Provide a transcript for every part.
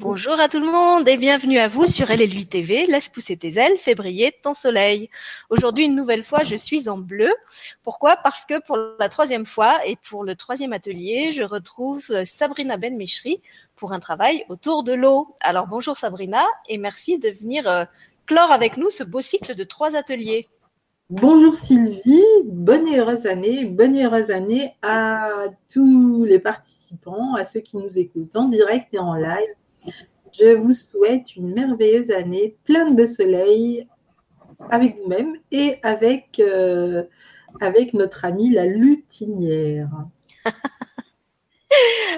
Bonjour à tout le monde et bienvenue à vous sur LLU TV. Laisse pousser tes ailes, fais briller ton soleil. Aujourd'hui, une nouvelle fois, je suis en bleu. Pourquoi? Parce que pour la troisième fois et pour le troisième atelier, je retrouve Sabrina Benmeshri pour un travail autour de l'eau. Alors bonjour Sabrina et merci de venir euh, clore avec nous ce beau cycle de trois ateliers. Bonjour Sylvie, bonne et heureuse année, bonne et heureuse année à tous les participants, à ceux qui nous écoutent en direct et en live. Je vous souhaite une merveilleuse année pleine de soleil avec vous-même et avec, euh, notre amie la lutinière.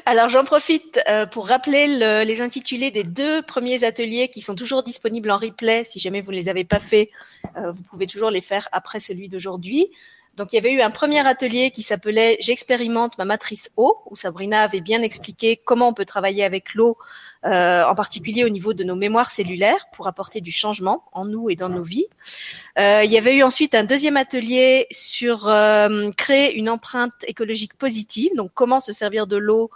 Alors j'en profite euh, pour rappeler les intitulés des deux premiers ateliers qui sont toujours disponibles en replay. Si jamais vous ne les avez pas faits, euh, vous pouvez toujours les faire après celui d'aujourd'hui. Donc il y avait eu un premier atelier qui s'appelait J'expérimente ma matrice eau, où Sabrina avait bien expliqué comment on peut travailler avec l'eau, euh, en particulier au niveau de nos mémoires cellulaires, pour apporter du changement en nous et dans nos vies. Euh, il y avait eu ensuite un deuxième atelier sur euh, créer une empreinte écologique positive, donc comment se servir de l'eau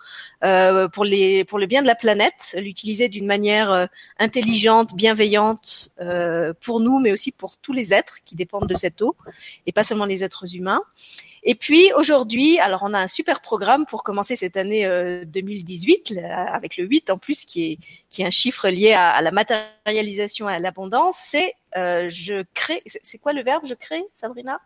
euh, pour les pour le bien de la planète, l'utiliser d'une manière euh, intelligente, bienveillante euh, pour nous, mais aussi pour tous les êtres qui dépendent de cette eau, et pas seulement les êtres humains. Et puis aujourd'hui, alors on a un super programme pour commencer cette année 2018 avec le 8 en plus qui est qui un chiffre lié à, à la matérialisation et à l'abondance. C'est euh, je crée. C'est quoi le verbe je crée, Sabrina?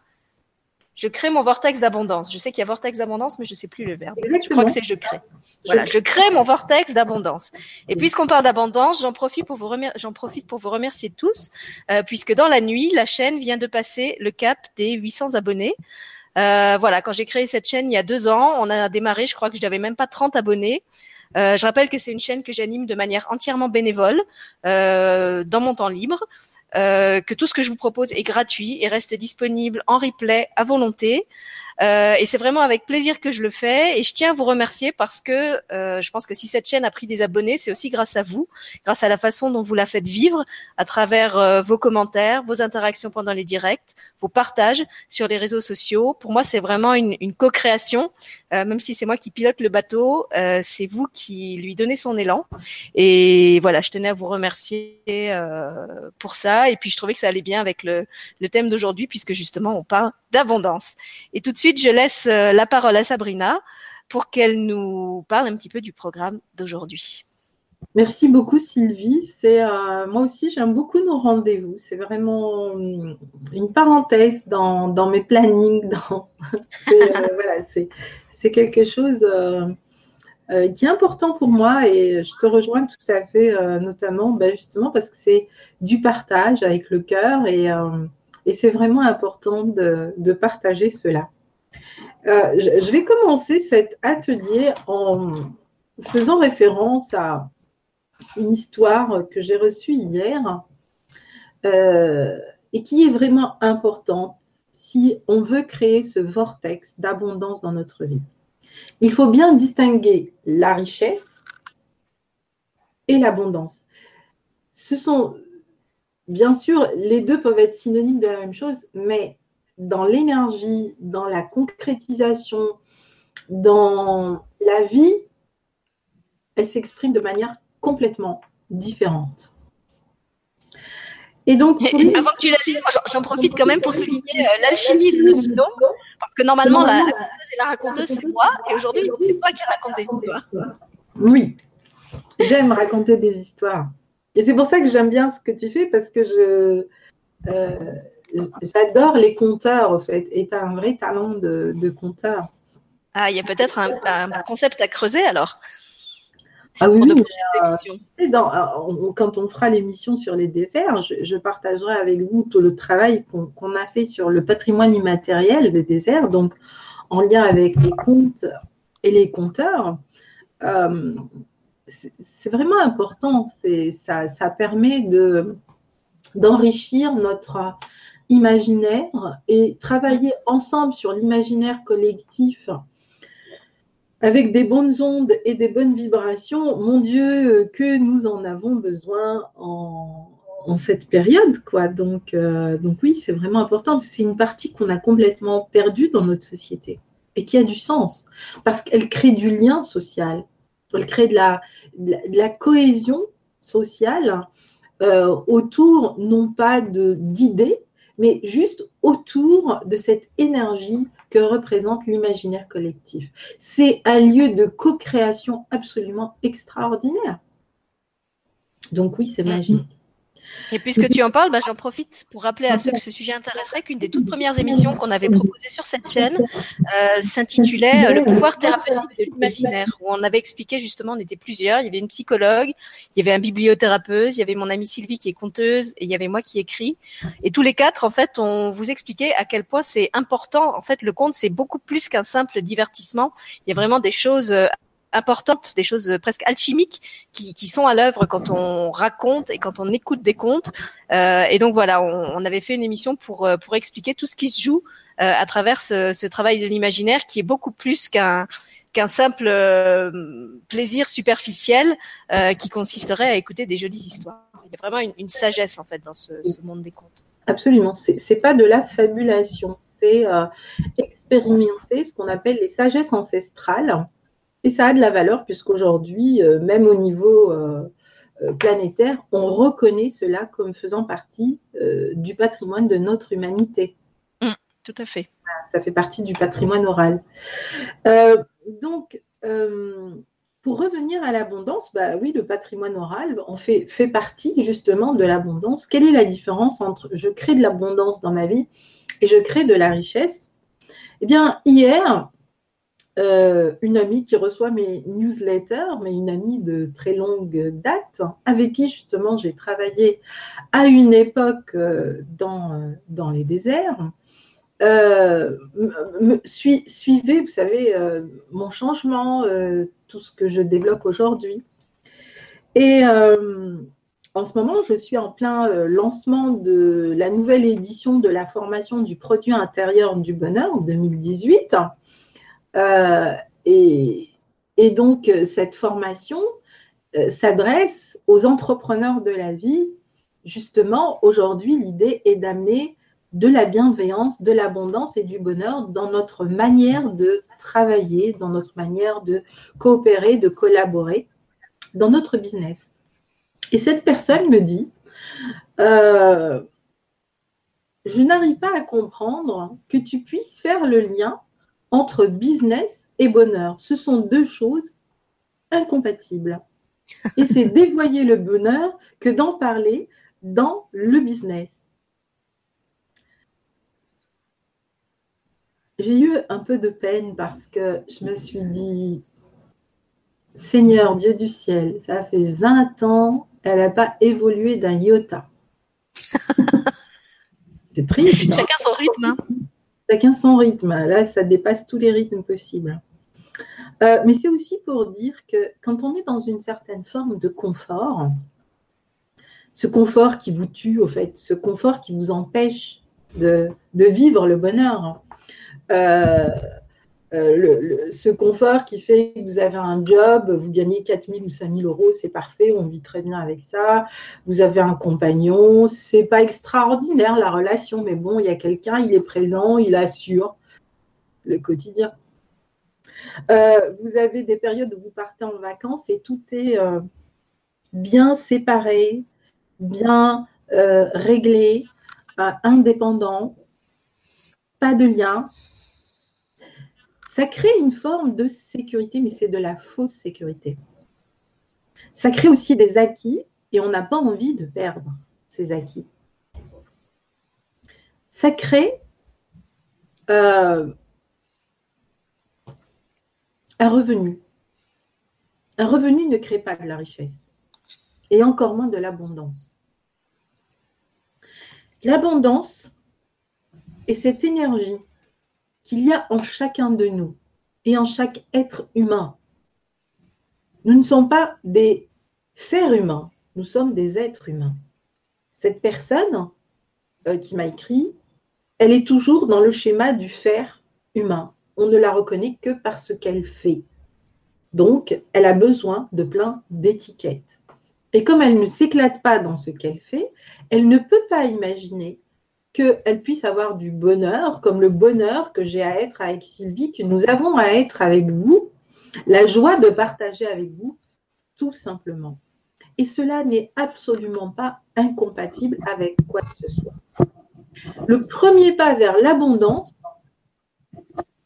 Je crée mon vortex d'abondance. Je sais qu'il y a vortex d'abondance, mais je ne sais plus le verbe. Je crois que c'est je crée. Voilà, je crée mon vortex d'abondance. Et puisqu'on parle d'abondance, j'en profite pour vous j'en profite pour vous remercier tous, euh, puisque dans la nuit, la chaîne vient de passer le cap des 800 abonnés. Euh, voilà, quand j'ai créé cette chaîne il y a deux ans, on a démarré, je crois que je n'avais même pas 30 abonnés. Euh, je rappelle que c'est une chaîne que j'anime de manière entièrement bénévole, euh, dans mon temps libre. Euh, que tout ce que je vous propose est gratuit et reste disponible en replay à volonté. Euh, et c'est vraiment avec plaisir que je le fais. Et je tiens à vous remercier parce que euh, je pense que si cette chaîne a pris des abonnés, c'est aussi grâce à vous, grâce à la façon dont vous la faites vivre, à travers euh, vos commentaires, vos interactions pendant les directs, vos partages sur les réseaux sociaux. Pour moi, c'est vraiment une, une co-création. Euh, même si c'est moi qui pilote le bateau, c'est vous qui lui donnez son élan. Et voilà, je tenais à vous remercier pour ça. Et puis, je trouvais que ça allait bien avec le, le thème d'aujourd'hui, puisque justement, on parle d'abondance. Et tout de suite, je laisse euh, la parole à Sabrina pour qu'elle nous parle un petit peu du programme d'aujourd'hui. Merci beaucoup Sylvie. C'est euh, moi aussi j'aime beaucoup nos rendez-vous. C'est vraiment hum, une parenthèse dans, dans mes plannings. Dans... c'est, euh, voilà, c'est, c'est quelque chose qui est important pour moi et je te rejoins tout à fait, notamment ben, justement parce que c'est du partage avec le cœur et et c'est vraiment important de, partager cela. Euh, je, vais commencer cet atelier en faisant référence à une histoire que j'ai reçue hier euh, et qui est vraiment importante si on veut créer ce vortex d'abondance dans notre vie. Il faut bien distinguer la richesse et l'abondance. Ce sont bien sûr, les deux peuvent être synonymes de la même chose, mais dans l'énergie, dans la concrétisation, dans la vie, elles s'expriment de manière complètement différente. Et donc, avant que tu la lises, j'en profite quand même pour souligner euh, l'alchimie de notre nom, parce que normalement, la, raconteuse et la raconteuse, c'est moi, et aujourd'hui, c'est toi qui raconte des histoires. Oui, j'aime raconter des histoires. Et c'est pour ça que j'aime bien ce que tu fais parce que je euh, j'adore les compteurs en fait. Et tu as un vrai talent de, de compteur. Ah, il y a peut-être un, concept à creuser alors. Ah oui, euh, dans, quand on fera l'émission sur les desserts, je, partagerai avec vous tout le travail qu'on a fait sur le patrimoine immatériel des déserts, donc en lien avec les comptes et les compteurs. Euh, c'est vraiment important. Ça, ça permet de, d'enrichir notre imaginaire et travailler ensemble sur l'imaginaire collectif avec des bonnes ondes et des bonnes vibrations. Mon Dieu, que nous en avons besoin en, cette période, quoi. Donc, euh, donc oui, c'est vraiment important. C'est une partie qu'on a complètement perdue dans notre société et qui a du sens parce qu'elle crée du lien social elle crée de la, la, cohésion sociale euh, autour, non pas d'idées, mais juste autour de cette énergie que représente l'imaginaire collectif. C'est un lieu de co-création absolument extraordinaire. Donc oui, c'est mm. magique. Et puisque tu en parles, bah, j'en profite pour rappeler à ceux que ce sujet intéresserait qu'une des toutes premières émissions qu'on avait proposées sur cette chaîne euh, s'intitulait euh, Le pouvoir thérapeutique de l'imaginaire, où on avait expliqué justement, on était plusieurs, il y avait une psychologue, il y avait un bibliothérapeute, il y avait mon amie Sylvie qui est conteuse, et il y avait moi qui écris. Et tous les quatre, en fait, on vous expliquait à quel point c'est important. En fait, le conte, c'est beaucoup plus qu'un simple divertissement. Il y a vraiment des choses euh, importantes, des choses presque alchimiques qui, qui sont à l'œuvre quand on raconte et quand on écoute des contes. Euh, et donc voilà, on, avait fait une émission pour euh, pour expliquer tout ce qui se joue euh, à travers ce, travail de l'imaginaire qui est beaucoup plus qu'un qu'un simple plaisir superficiel qui consisterait à écouter des jolies histoires. Il y a vraiment une, une sagesse en fait dans ce, ce monde des contes. Absolument, c'est pas de la fabulation, c'est expérimenter ce qu'on appelle les sagesses ancestrales et ça a de la valeur puisqu'aujourd'hui, euh, même au niveau euh, euh, planétaire, on reconnaît cela comme faisant partie du patrimoine de notre humanité. Mmh, tout à fait. Ça fait partie du patrimoine oral. donc, pour revenir à l'abondance, bah oui, le patrimoine oral on fait, fait partie justement de l'abondance. Quelle est la différence entre je crée de l'abondance dans ma vie et je crée de la richesse? Eh bien, hier, euh, une amie qui reçoit mes newsletters, mais une amie de très longue date, avec qui justement j'ai travaillé à une époque euh, dans, euh, dans les déserts. suivez, vous savez, mon changement, tout ce que je développe aujourd'hui. Et en ce moment, je suis en plein lancement de la nouvelle édition de la formation du produit intérieur du bonheur 2018. Euh, et, donc, euh, cette formation euh, s'adresse aux entrepreneurs de la vie. Justement, aujourd'hui, l'idée est d'amener de la bienveillance, de l'abondance et du bonheur dans notre manière de travailler, dans notre manière de coopérer, de collaborer, dans notre business. Et cette personne me dit, je n'arrive pas à comprendre que tu puisses faire le lien entre business et bonheur. Ce sont deux choses incompatibles. Et c'est dévoyer le bonheur que d'en parler dans le business. J'ai eu un peu de peine parce que je me suis dit, Seigneur Dieu du ciel, ça fait 20 ans, elle n'a pas évolué d'un iota. C'est triste. Hein? Chacun son rythme. Hein. Chacun son rythme. Là, ça dépasse tous les rythmes possibles. Euh, mais c'est aussi pour dire que quand on est dans une certaine forme de confort, ce confort qui vous tue, au fait, ce confort qui vous empêche de, vivre le bonheur, euh, euh, ce confort qui fait que vous avez un job, vous gagnez 4 000 ou 5 000 euros, c'est parfait, on vit très bien avec ça. Vous avez un compagnon, c'est pas extraordinaire la relation, mais bon, il y a quelqu'un, il est présent, il assure le quotidien. Euh, vous avez des périodes où vous partez en vacances et tout est euh, bien séparé, bien réglé, indépendant, pas de lien ça crée une forme de sécurité, mais c'est de la fausse sécurité. Ça crée aussi des acquis et on n'a pas envie de perdre ces acquis. Ça crée euh, un revenu. Un revenu ne crée pas de la richesse et encore moins de l'abondance. L'abondance est cette énergie qu'il y a en chacun de nous et en chaque être humain. Nous ne sommes pas des fers humains, nous sommes des êtres humains. Cette personne euh, qui m'a écrit, elle est toujours dans le schéma du fer humain. On ne la reconnaît que par ce qu'elle fait. Donc, elle a besoin de plein d'étiquettes. Et comme elle ne s'éclate pas dans ce qu'elle fait, elle ne peut pas imaginer qu'elle puisse avoir du bonheur, comme le bonheur que j'ai à être avec Sylvie, que nous avons à être avec vous, la joie de partager avec vous, tout simplement. Et cela n'est absolument pas incompatible avec quoi que ce soit. Le premier pas vers l'abondance,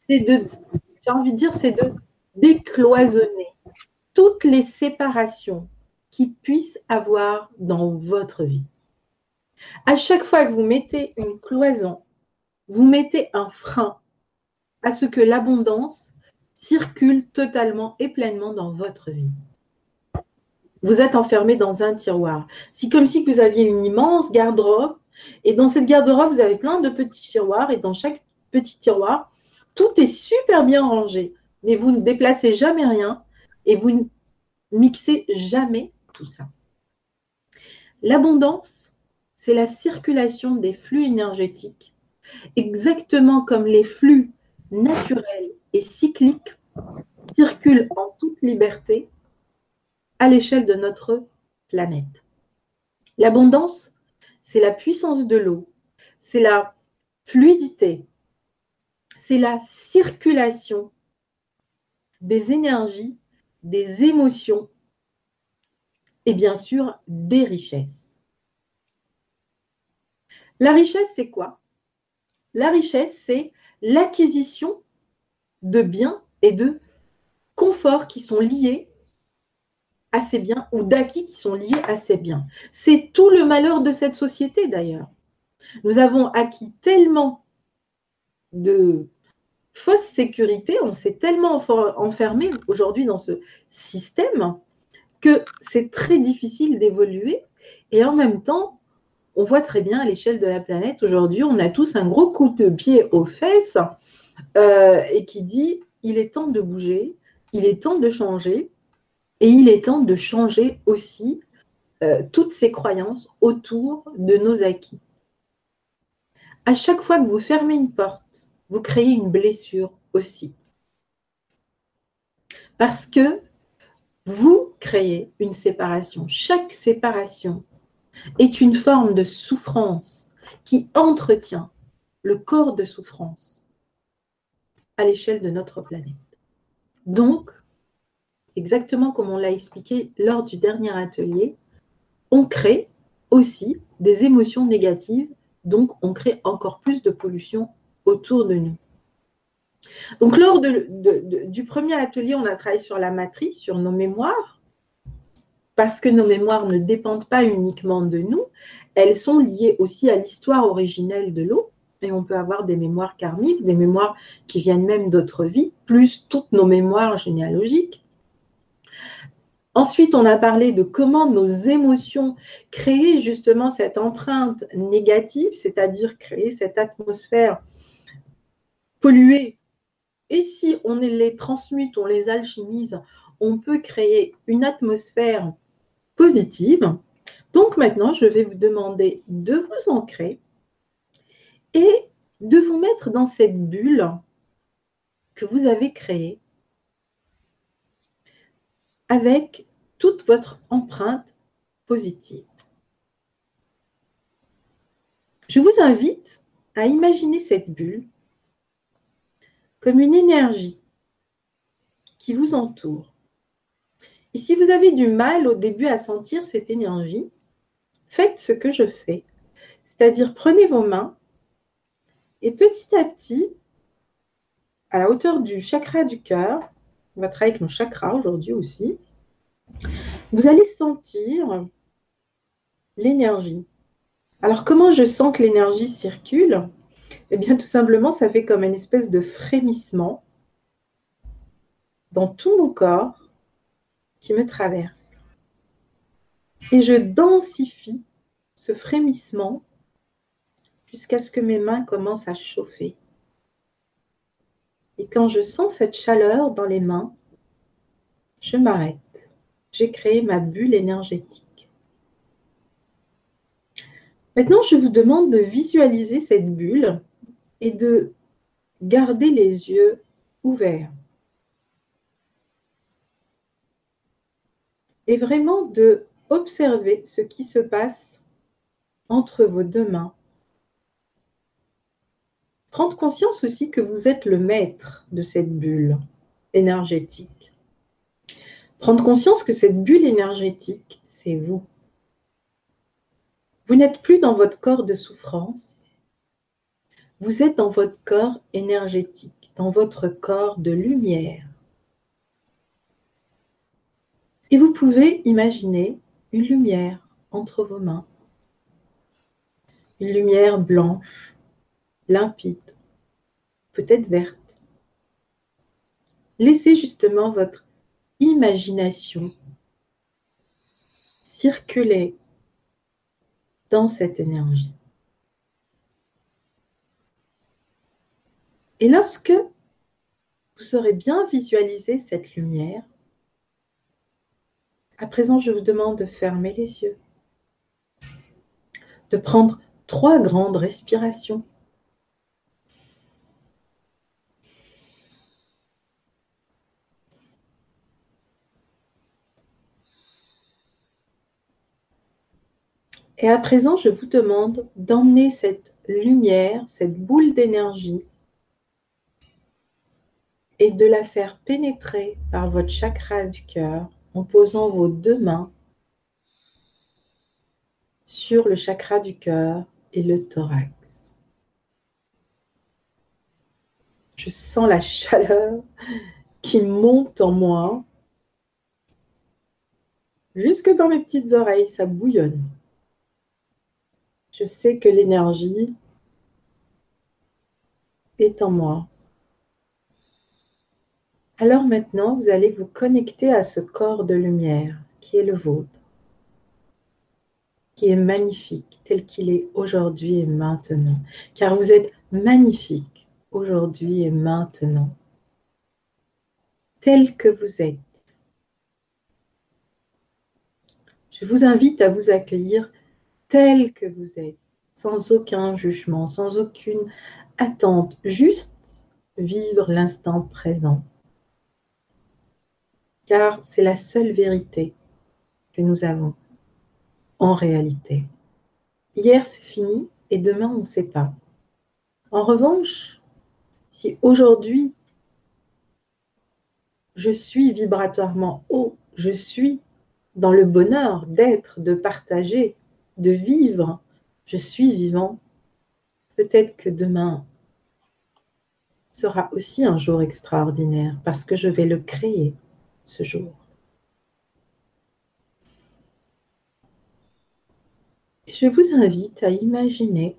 c'est de, j'ai envie de dire, c'est de décloisonner toutes les séparations qui puissent avoir dans votre vie. À chaque fois que vous mettez une cloison, vous mettez un frein à ce que l'abondance circule totalement et pleinement dans votre vie. Vous êtes enfermé dans un tiroir. C'est comme si vous aviez une immense garde-robe et dans cette garde-robe, vous avez plein de petits tiroirs et dans chaque petit tiroir, tout est super bien rangé, mais vous ne déplacez jamais rien et vous ne mixez jamais tout ça. L'abondance, c'est la circulation des flux énergétiques, exactement comme les flux naturels et cycliques circulent en toute liberté à l'échelle de notre planète. L'abondance, c'est la puissance de l'eau, c'est la fluidité, c'est la circulation des énergies, des émotions et bien sûr des richesses. La richesse, c'est quoi? La richesse, c'est l'acquisition de biens et de conforts qui sont liés à ces biens ou d'acquis qui sont liés à ces biens. C'est tout le malheur de cette société d'ailleurs. Nous avons acquis tellement de fausses sécurités, on s'est tellement enfermé aujourd'hui dans ce système que c'est très difficile d'évoluer. Et en même temps, on voit très bien à l'échelle de la planète, aujourd'hui, on a tous un gros coup de pied aux fesses euh, et qui dit, il est temps de bouger, il est temps de changer, et il est temps de changer aussi euh, toutes ces croyances autour de nos acquis. À chaque fois que vous fermez une porte, vous créez une blessure aussi. Parce que vous créez une séparation. Chaque séparation est une forme de souffrance qui entretient le corps de souffrance à l'échelle de notre planète. Donc, exactement comme on l'a expliqué lors du dernier atelier, on crée aussi des émotions négatives, donc on crée encore plus de pollution autour de nous. Donc, lors du premier atelier, on a travaillé sur la matrice, sur nos mémoires, parce que nos mémoires ne dépendent pas uniquement de nous, elles sont liées aussi à l'histoire originelle de l'eau. Et on peut avoir des mémoires karmiques, des mémoires qui viennent même d'autres vies, plus toutes nos mémoires généalogiques. Ensuite, on a parlé de comment nos émotions créent justement cette empreinte négative, c'est-à-dire créer cette atmosphère polluée et si on les transmute, on les alchimise, on peut créer une atmosphère positive. Donc maintenant, je vais vous demander de vous ancrer et de vous mettre dans cette bulle que vous avez créée avec toute votre empreinte positive. Je vous invite à imaginer cette bulle comme une énergie qui vous entoure. Et si vous avez du mal au début à sentir cette énergie, faites ce que je fais. C'est-à-dire prenez vos mains et petit à petit, à la hauteur du chakra du cœur, on va travailler avec nos chakras aujourd'hui aussi, vous allez sentir l'énergie. Alors comment je sens que l'énergie circule? Eh bien, tout simplement, ça fait comme une espèce de frémissement dans tout mon corps qui me traverse. Et je densifie ce frémissement jusqu'à ce que mes mains commencent à chauffer. Et quand je sens cette chaleur dans les mains, je m'arrête. J'ai créé ma bulle énergétique. Maintenant, je vous demande de visualiser cette bulle et de garder les yeux ouverts. Et vraiment de observer ce qui se passe entre vos deux mains. Prendre conscience aussi que vous êtes le maître de cette bulle énergétique. Prendre conscience que cette bulle énergétique, c'est vous. Vous n'êtes plus dans votre corps de souffrance, vous êtes dans votre corps énergétique, dans votre corps de lumière. Et vous pouvez imaginer une lumière entre vos mains, une lumière blanche, limpide, peut-être verte. Laissez justement votre imagination circuler dans cette énergie. Et lorsque vous aurez bien visualisé cette lumière, à présent je vous demande de fermer les yeux, de prendre trois grandes respirations. Et à présent, je vous demande d'emmener cette lumière, cette boule d'énergie, et de la faire pénétrer par votre chakra du cœur en posant vos deux mains sur le chakra du cœur et le thorax. Je sens la chaleur qui monte en moi. Jusque dans mes petites oreilles, ça bouillonne. Je sais que l'énergie est en moi. Alors maintenant, vous allez vous connecter à ce corps de lumière qui est le vôtre, qui est magnifique tel qu'il est aujourd'hui et maintenant, car vous êtes magnifique aujourd'hui et maintenant, tel que vous êtes. Je vous invite à vous accueillir tel que vous êtes, sans aucun jugement, sans aucune attente, juste vivre l'instant présent car c'est la seule vérité que nous avons en réalité. Hier, c'est fini et demain, on ne sait pas. En revanche, si aujourd'hui, je suis vibratoirement haut, je suis dans le bonheur d'être, de partager, de vivre, je suis vivant, peut-être que demain sera aussi un jour extraordinaire parce que je vais le créer ce jour. Je vous invite à imaginer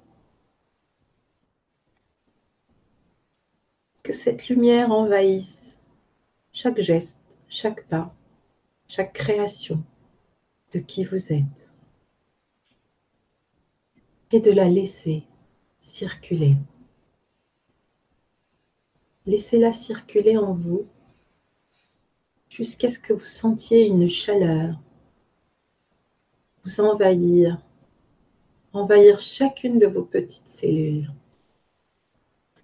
que cette lumière envahisse chaque geste, chaque pas, chaque création de qui vous êtes et de la laisser circuler. Laissez-la circuler en vous jusqu'à ce que vous sentiez une chaleur vous envahir, envahir chacune de vos petites cellules.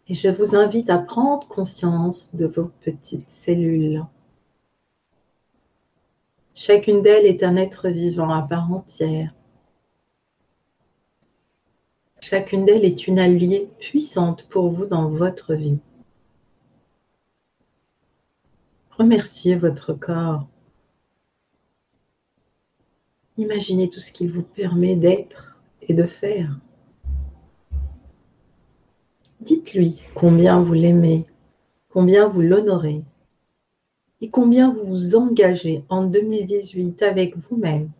Et je vous invite à prendre conscience de vos petites cellules. Chacune d'elles est un être vivant à part entière. Chacune d'elles est une alliée puissante pour vous dans votre vie. Remerciez votre corps. Imaginez tout ce qu'il vous permet d'être et de faire. Dites-lui combien vous l'aimez, combien vous l'honorez et combien vous vous engagez en 2018 avec vous-même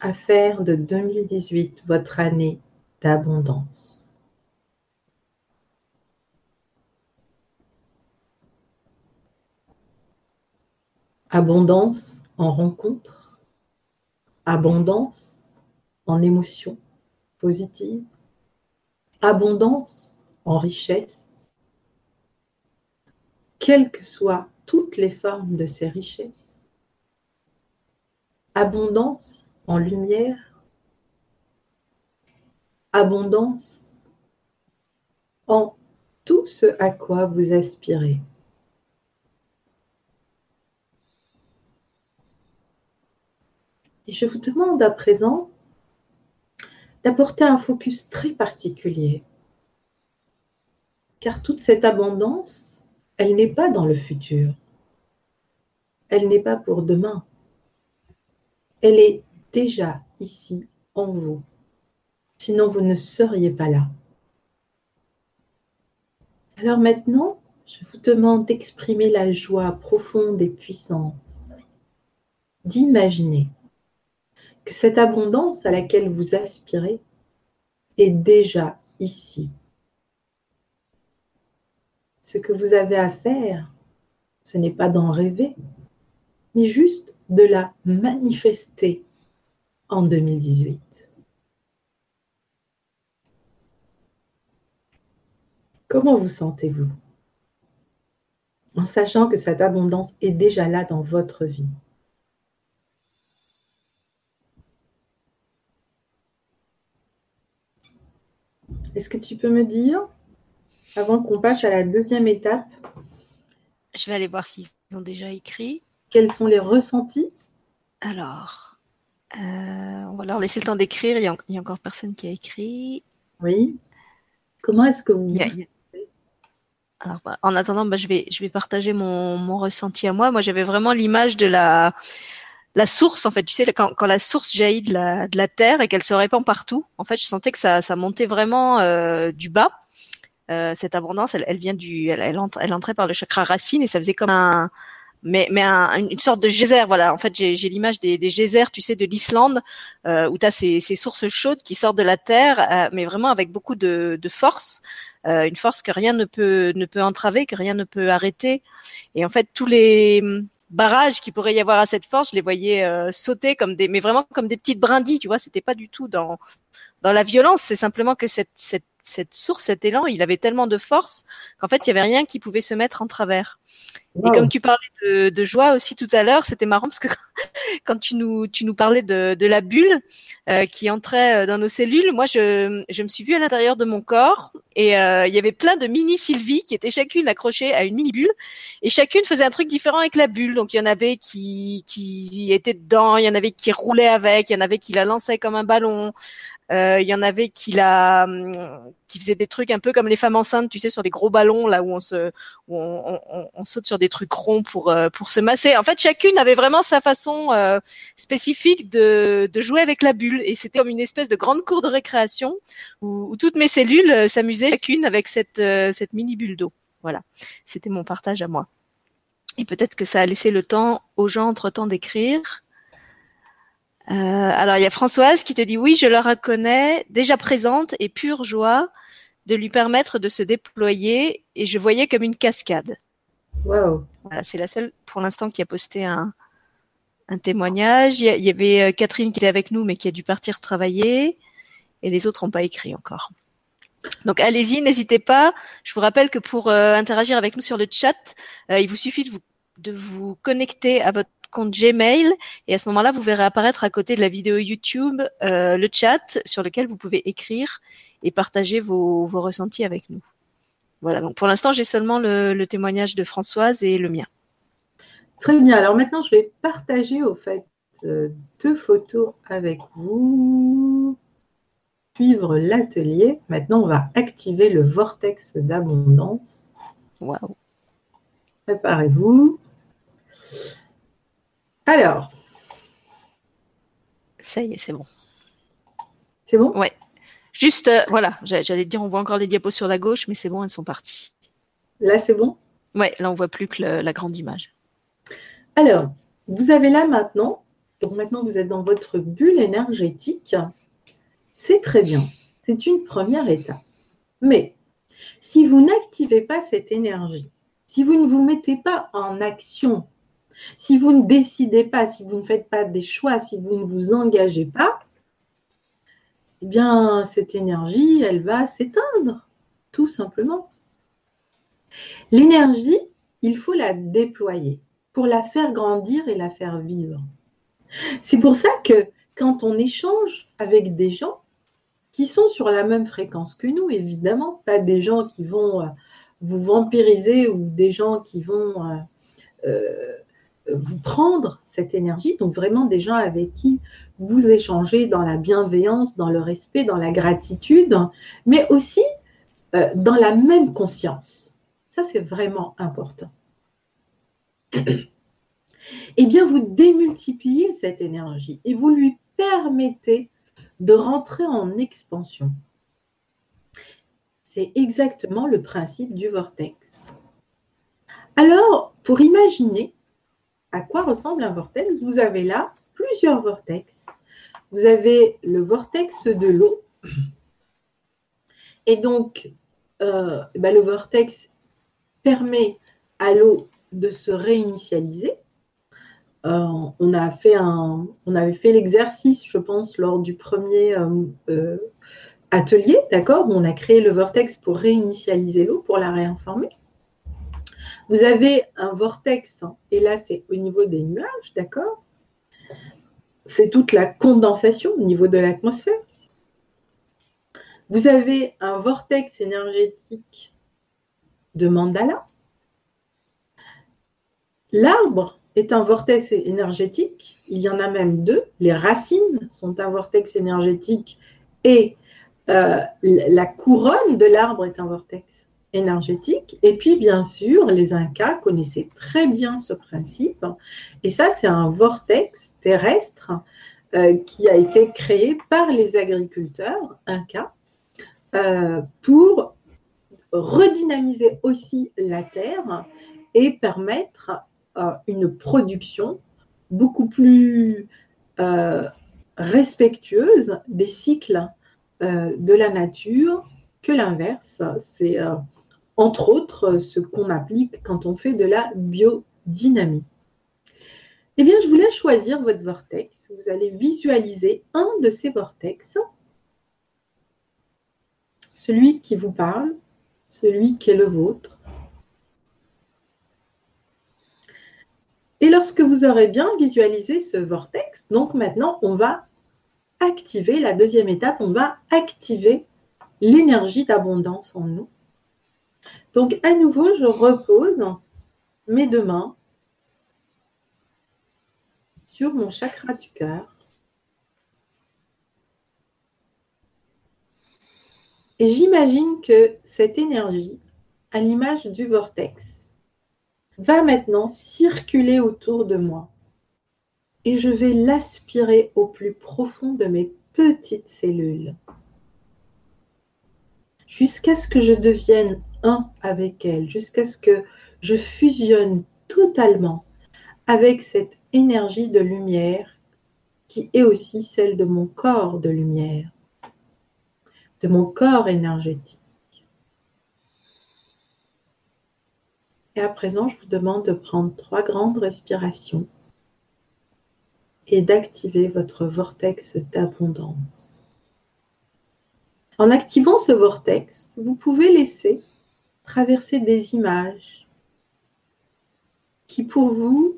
à faire de 2018 votre année d'abondance. Abondance en rencontre, abondance en émotions positives, abondance en richesse, quelles que soient toutes les formes de ces richesses, abondance en lumière, abondance en tout ce à quoi vous aspirez. Et je vous demande à présent d'apporter un focus très particulier. Car toute cette abondance, elle n'est pas dans le futur. elle n'est pas pour demain. Elle est déjà ici en vous. Sinon, vous ne seriez pas là. Alors maintenant, je vous demande d'exprimer la joie profonde et puissante, d'imaginer que cette abondance à laquelle vous aspirez est déjà ici. Ce que vous avez à faire, ce n'est pas d'en rêver, mais juste de la manifester en 2018. Comment vous sentez-vous? En sachant que cette abondance est déjà là dans votre vie Est-ce que tu peux me dire, avant qu'on passe à la deuxième étape Je vais aller voir s'ils ont déjà écrit. Quels sont les ressentis? Alors, euh, on va leur laisser le temps d'écrire. Il, y a encore personne qui a écrit. Oui. Comment est-ce que vous... Alors, bah, en attendant, bah, je vais je vais partager mon, mon ressenti à moi. Moi, j'avais vraiment l'image de la la source, en fait, tu sais, quand, quand la source jaillit de la, de la terre et qu'elle se répand partout, en fait, je sentais que ça, ça montait vraiment euh, du bas. Euh, cette abondance, elle, elle vient du, elle, elle, elle, entrait par le chakra racine et ça faisait comme un, mais, mais un, une sorte de geyser. Voilà, en fait, j'ai l'image des, des geysers, tu sais, de l'Islande, euh, où tu as ces, ces, sources chaudes qui sortent de la terre, euh, mais vraiment avec beaucoup de, de force. Euh, une force que rien ne peut ne peut entraver, que rien ne peut arrêter. Et en fait, tous les barrages qui pourrait y avoir à cette force, je les voyais euh, sauter comme des, mais vraiment comme des petites brindilles, tu vois. C'était pas du tout dans dans la violence. C'est simplement que cette cette cette source, cet élan, il avait tellement de force qu'en fait, il y avait rien qui pouvait se mettre en travers. Et comme tu parlais de, de joie aussi tout à l'heure, c'était marrant parce que quand tu nous, tu nous parlais de, de la bulle euh, qui entrait euh, dans nos cellules, moi, je, je me suis vue à l'intérieur de mon corps et euh, il y avait plein de mini Sylvie qui étaient chacune accrochées à une mini bulle et chacune faisait un truc différent avec la bulle. Donc il y en avait qui, qui étaient dedans, il y en avait qui roulaient avec, il y en avait qui la lançaient comme un ballon, il y en avait qui la, hum, qui faisaient des trucs un peu comme les femmes enceintes, tu sais, sur des gros ballons là où on se, où on, saute sur des trucs ronds pour euh, pour se masser. En fait, chacune avait vraiment sa façon euh, spécifique de, de jouer avec la bulle et c'était comme une espèce de grande cour de récréation où, où toutes mes cellules euh, s'amusaient chacune avec cette cette mini bulle d'eau. Voilà, c'était mon partage à moi. Et peut-être que ça a laissé le temps aux gens entre temps d'écrire. Euh, alors il y a Françoise qui te dit oui, je la reconnais, déjà présente et pure joie de lui permettre de se déployer et je voyais comme une cascade. Wow. Voilà, c'est la seule pour l'instant qui a posté un, un témoignage. Il y, avait euh, Catherine qui était avec nous mais qui a dû partir travailler et les autres n'ont pas écrit encore. Donc allez-y, n'hésitez pas. Je vous rappelle que pour euh, interagir avec nous sur le chat, euh, il vous suffit de vous, de vous connecter à votre compte Gmail et à ce moment-là, vous verrez apparaître à côté de la vidéo YouTube euh, le chat sur lequel vous pouvez écrire et partager vos, vos ressentis avec nous. Voilà, donc pour l'instant, j'ai seulement le, le, témoignage de Françoise et le mien. Très bien, alors maintenant, je vais partager au fait euh, deux photos avec vous. Suivre l'atelier. Maintenant, on va activer le vortex d'abondance. Waouh. Préparez-vous. Alors. Ça y est, c'est bon. C'est bon? Ouais. Juste, euh, voilà, j'allais dire, on voit encore les diapos sur la gauche, mais c'est bon, elles sont parties. Là, c'est bon? Ouais, là, on voit plus que le, la grande image. Alors, vous avez là maintenant, donc maintenant vous êtes dans votre bulle énergétique. C'est très bien. C'est une première étape. Mais si vous n'activez pas cette énergie, si vous ne vous mettez pas en action si vous ne décidez pas, si vous ne faites pas des choix, si vous ne vous engagez pas, eh bien, cette énergie, elle va s'éteindre, tout simplement. L'énergie, il faut la déployer pour la faire grandir et la faire vivre. C'est pour ça que quand on échange avec des gens qui sont sur la même fréquence que nous, évidemment, pas des gens qui vont euh, vous vampiriser ou des gens qui vont euh, euh, vous prendre cette énergie, donc vraiment des gens avec qui vous échangez dans la bienveillance, dans le respect, dans la gratitude, mais aussi euh, dans la même conscience. Ça, c'est vraiment important. eh bien, vous démultipliez cette énergie et vous lui permettez de rentrer en expansion. C'est exactement le principe du vortex. Alors, pour imaginer à quoi ressemble un vortex, vous avez là plusieurs vortex. Vous avez le vortex de l'eau. Et donc, euh, ben, le vortex permet à l'eau de se réinitialiser. Euh, on, a fait un, on avait fait l'exercice, je pense, lors du premier euh, atelier, d'accord, on a créé le vortex pour réinitialiser l'eau, pour la réinformer. Vous avez un vortex, hein, et là c'est au niveau des nuages, d'accord? C'est toute la condensation au niveau de l'atmosphère. Vous avez un vortex énergétique de mandala. L'arbre est un vortex énergétique. Il y en a même deux. Les racines sont un vortex énergétique et euh, la couronne de l'arbre est un vortex énergétique. Et puis, bien sûr, les Incas connaissaient très bien ce principe. Et ça, c'est un vortex terrestre euh, qui a été créé par les agriculteurs Incas euh, pour redynamiser aussi la terre et permettre euh, une production beaucoup plus respectueuse des cycles de la nature que l'inverse. C'est entre autres ce qu'on applique quand on fait de la biodynamie. Eh bien, je vous laisse choisir votre vortex. Vous allez visualiser un de ces vortex, celui qui vous parle, celui qui est le vôtre. Et lorsque vous aurez bien visualisé ce vortex, donc maintenant, on va activer la deuxième étape, on va activer l'énergie d'abondance en nous. Donc, à nouveau, je repose mes deux mains sur mon chakra du cœur. Et j'imagine que cette énergie, à l'image du vortex, va maintenant circuler autour de moi. Et je vais l'aspirer au plus profond de mes petites cellules. Jusqu'à ce que je devienne un avec elle, jusqu'à ce que je fusionne totalement avec cette énergie de lumière qui est aussi celle de mon corps de lumière, de mon corps énergétique. Et à présent, je vous demande de prendre trois grandes respirations et d'activer votre vortex d'abondance. En activant ce vortex, vous pouvez laisser traverser des images qui pour vous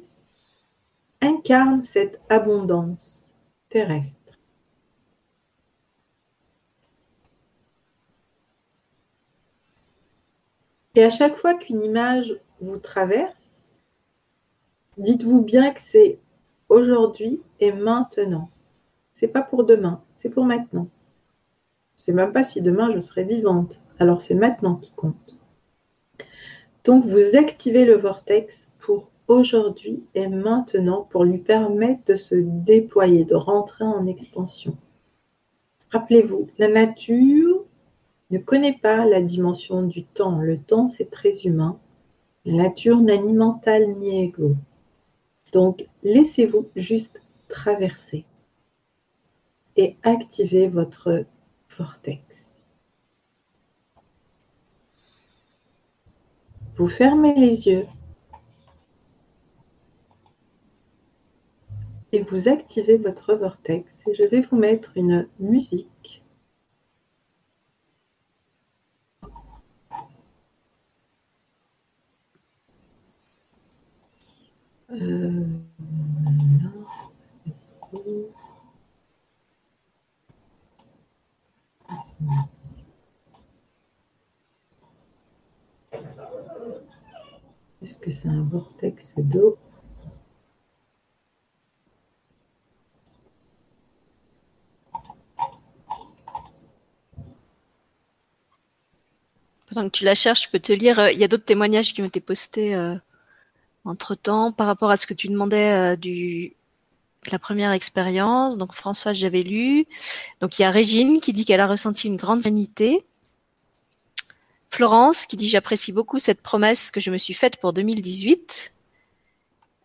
incarnent cette abondance terrestre. Et à chaque fois qu'une image vous traverse, dites-vous bien que c'est aujourd'hui et maintenant. C'est pas pour demain, c'est pour maintenant. Sais même pas si demain je serai vivante. Alors c'est maintenant qui compte. Donc, vous activez le vortex pour aujourd'hui et maintenant pour lui permettre de se déployer, de rentrer en expansion. Rappelez-vous, la nature ne connaît pas la dimension du temps. Le temps, c'est très humain. La nature n'a ni mental ni ego. Donc, laissez-vous juste traverser et activez votre vortex. Vous fermez les yeux et vous activez votre vortex et je vais vous mettre une musique. Euh, Est-ce que c'est un d'eau Pendant que tu la cherches, je peux te lire. Euh, il y a d'autres témoignages qui ont été postés euh, Entre-temps, par rapport à ce que tu demandais du la première expérience, donc François, j'avais lu. Donc il y a Régine qui dit qu'elle a ressenti une grande vanité. Florence qui dit j'apprécie beaucoup cette promesse que je me suis faite pour 2018.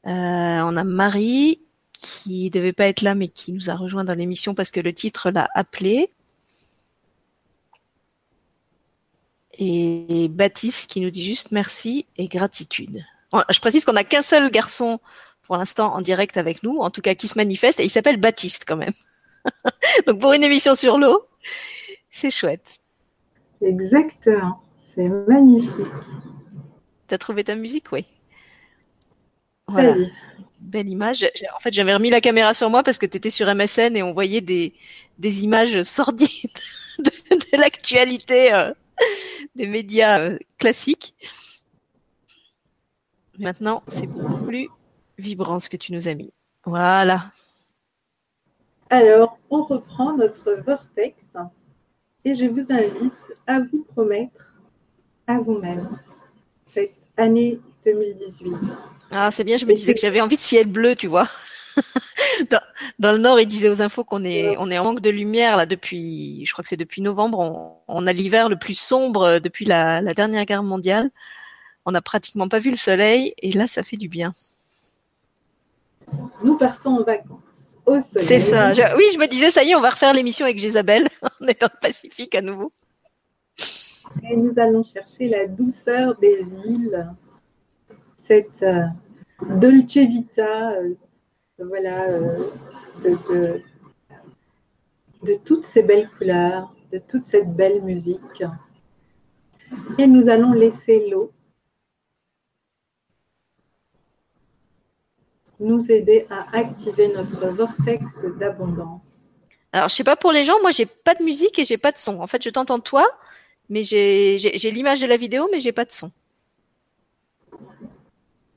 Euh, on a Marie qui devait pas être là mais qui nous a rejoint dans l'émission parce que le titre l'a appelé. Et Baptiste qui nous dit juste merci et gratitude. Je précise qu'on n'a qu'un seul garçon pour l'instant en direct avec nous, en tout cas qui se manifeste, et il s'appelle Baptiste quand même. Donc pour une émission sur l'eau, c'est chouette. Exactement, c'est magnifique. T'as trouvé ta musique, oui. Voilà. Belle image. En fait, j'avais remis la caméra sur moi parce que tu étais sur MSN et on voyait des, des images sordides de, l'actualité euh, des médias euh, classiques. Maintenant, c'est beaucoup plus vibrant ce que tu nous as mis. Voilà. Alors, on reprend notre vortex et je vous invite à vous promettre à vous-même cette année 2018. Ah, c'est bien, je me disais que j'avais envie de ciel bleu, tu vois. dans, le Nord, ils disaient aux infos qu'on est, on est en manque de lumière là depuis, je crois que c'est depuis novembre. On, a l'hiver le plus sombre depuis la, la dernière guerre mondiale. On n'a pratiquement pas vu le soleil et là, ça fait du bien nous partons en vacances au soleil. C'est ça. oui, je me disais, ça y est, on va refaire l'émission avec Isabelle. on est dans le Pacifique à nouveau. Et nous allons chercher la douceur des îles, cette euh, dolce vita, euh, voilà, euh, de, toutes ces belles couleurs, de toute cette belle musique. Et nous allons laisser l'eau nous aider à activer notre vortex d'abondance. Alors, je sais pas pour les gens, moi j'ai pas de musique et j'ai pas de son. En fait, je t'entends toi, mais j'ai l'image de la vidéo, mais j'ai pas de son.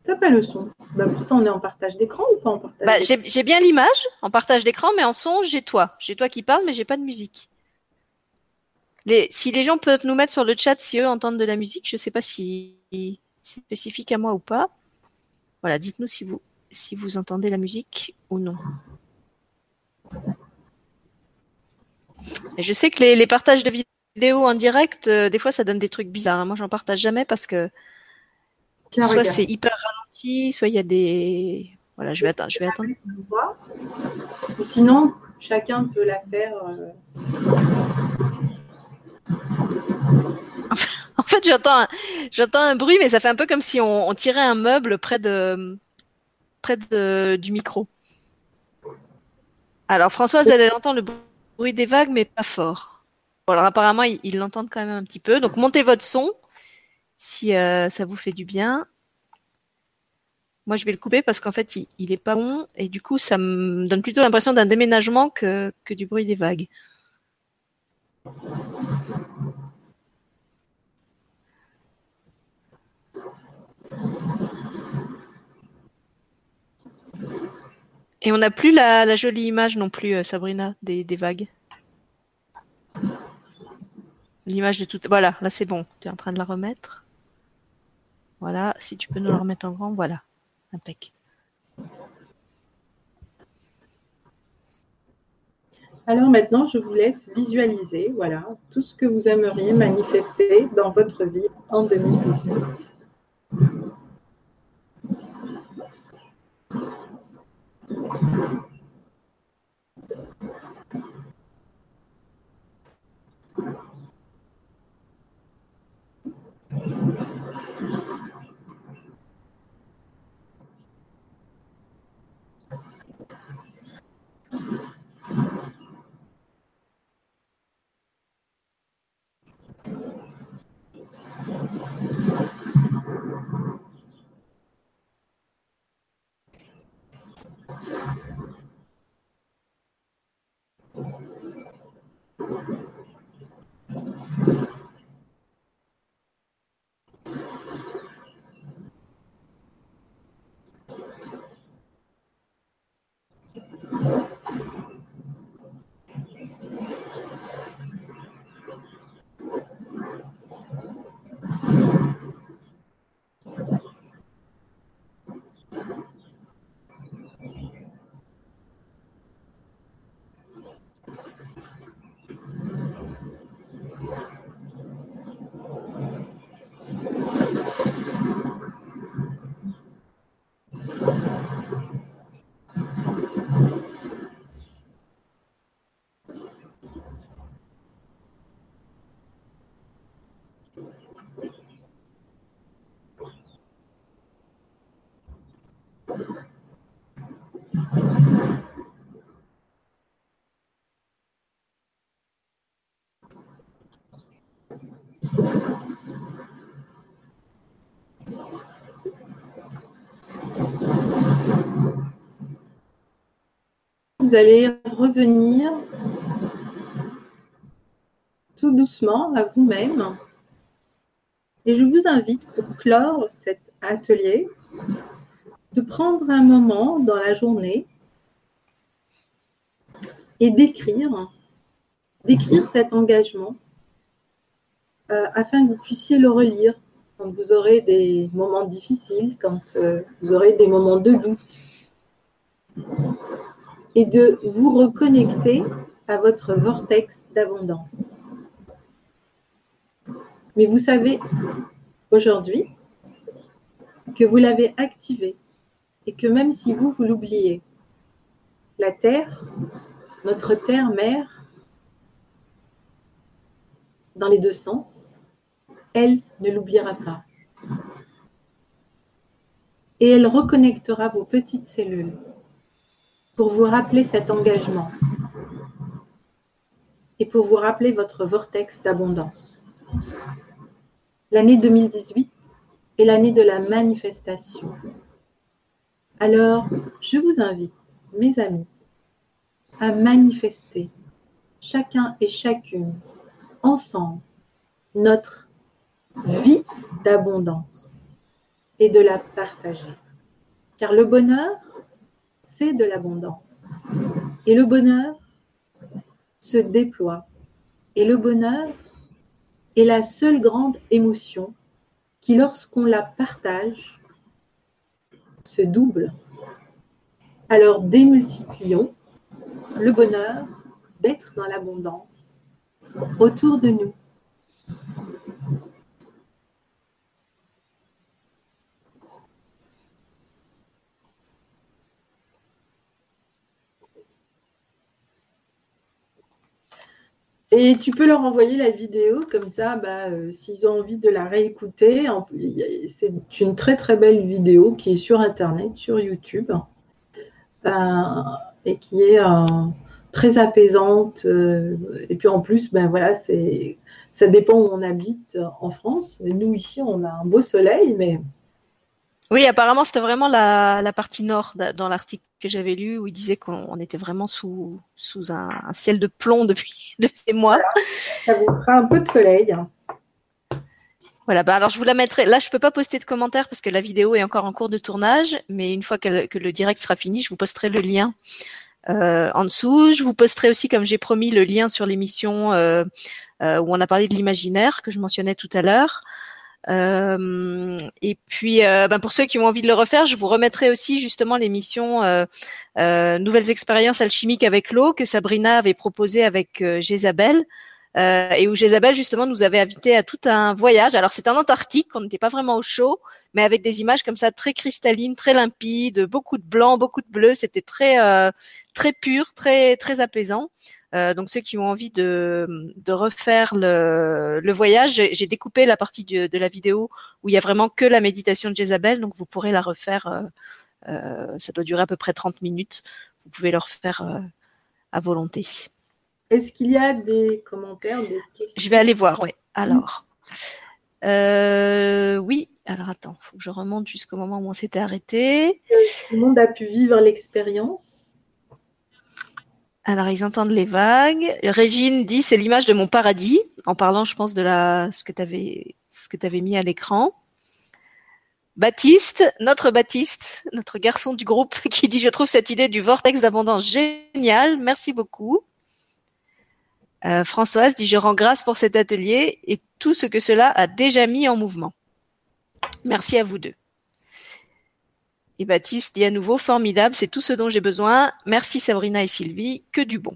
T'as pas le son. Bah, pourtant, on est en partage d'écran ou pas en partage bah, J'ai bien l'image en partage d'écran, mais en son, j'ai toi. J'ai toi qui parle, mais j'ai pas de musique. Les, si les gens peuvent nous mettre sur le chat si eux entendent de la musique, je sais pas si c'est spécifique à moi ou pas. Voilà, dites-nous si vous si vous entendez la musique ou non. je sais que les, partages de vidéos en direct, euh, des fois, ça donne des trucs bizarres. Moi, j'en partage jamais parce que soit c'est hyper ralenti, soit il y a des. Voilà, je vais attendre. Je vais attendre. sinon, chacun peut la faire. Euh. En fait, j'entends j'entends un bruit, mais ça fait un peu comme si on tirait un meuble près de près du micro. Alors Françoise, elle, entend le bruit des vagues, mais pas fort. alors apparemment, ils l'entendent quand même un petit peu. Donc montez votre son si euh, ça vous fait du bien. Moi, je vais le couper parce qu'en fait, il, il est pas bon et du coup, ça me donne plutôt l'impression d'un déménagement que, du bruit des vagues. Et on n'a plus la, jolie image non plus, euh, Sabrina, des, vagues. L'image de tout. Voilà, là c'est bon. Tu es en train de la remettre. Voilà, si tu peux nous le remettre en grand, voilà. Impec. Alors maintenant, je vous laisse visualiser, voilà, tout ce que vous aimeriez manifester dans votre vie en 2018. Vous allez revenir tout doucement à vous-même. Et je vous invite pour clore cet atelier de prendre un moment dans la journée et d'écrire, d'écrire cet engagement euh, afin que vous puissiez le relire quand vous aurez des moments difficiles, quand euh, vous aurez des moments de doute, et de vous reconnecter à votre vortex d'abondance. Mais vous savez aujourd'hui que vous l'avez activé et que même si vous, vous l'oubliez, la Terre, notre Terre-Mère, dans les deux sens, elle ne l'oubliera pas. Et elle reconnectera vos petites cellules pour vous rappeler cet engagement et pour vous rappeler votre vortex d'abondance. L'année 2018 est l'année de la manifestation. Alors, je vous invite, mes amis, à manifester, chacun et chacune, ensemble, notre vie d'abondance et de la partager. Car le bonheur, c'est de l'abondance. Et le bonheur se déploie. Et le bonheur est la seule grande émotion qui, lorsqu'on la partage, se double. Alors démultiplions le bonheur d'être dans l'abondance autour de nous. Et tu peux leur envoyer la vidéo, comme ça, bah, euh, s'ils ont envie de la réécouter. C'est une très très belle vidéo qui est sur Internet, sur YouTube, euh, et qui est euh, très apaisante. et puis en plus, ben voilà, c'est ça dépend où on habite en France. nous ici, on a un beau soleil, mais oui, apparemment, c'était vraiment la, partie nord dans l'article que j'avais lu où il disait qu'on était vraiment sous, sous un, ciel de plomb depuis, des mois. Ça vous fera un peu de soleil. Hein. Voilà, bah alors je vous la mettrai. Là, je peux pas poster de commentaires parce que la vidéo est encore en cours de tournage, mais une fois que, le direct sera fini, je vous posterai le lien euh, en dessous. Je vous posterai aussi, comme j'ai promis, le lien sur l'émission euh, euh, où on a parlé de l'imaginaire que je mentionnais tout à l'heure. Euh, et puis, euh, ben pour ceux qui ont envie de le refaire, je vous remettrai aussi justement l'émission euh, euh Nouvelles expériences alchimiques avec l'eau que Sabrina avait proposé avec Jézabel. et où Jézabel justement nous avait invité à tout un voyage. Alors c'est en Antarctique, on n'était pas vraiment au chaud, mais avec des images comme ça très cristallines, très limpides, beaucoup de blanc, beaucoup de bleu. C'était très très pur, très très apaisant. Euh, donc ceux qui ont envie de, de refaire le, le voyage, j'ai découpé la partie de la vidéo où il y a vraiment que la méditation de Jézabel, donc vous pourrez la refaire. Euh, euh, ça doit durer à peu près 30 minutes. Vous pouvez le refaire à volonté. Est-ce qu'il y a des commentaires, des Je vais aller voir, oui. Alors, oui. Alors attends, faut que je remonte jusqu'au moment où on s'était arrêté. Tout le monde a pu vivre l'expérience. Alors, ils entendent les vagues. Régine dit, c'est l'image de mon paradis, en parlant, je pense, de la, ce que tu avais, ce que mis à l'écran. Baptiste, notre Baptiste, notre garçon du groupe, qui dit, je trouve cette idée du vortex d'abondance géniale. Merci beaucoup. Euh, Françoise dit, je rends grâce pour cet atelier et tout ce que cela a déjà mis en mouvement. Merci à vous deux. Et Baptiste dit à nouveau, formidable, c'est tout ce dont j'ai besoin. Merci Sabrina et Sylvie, que du bon.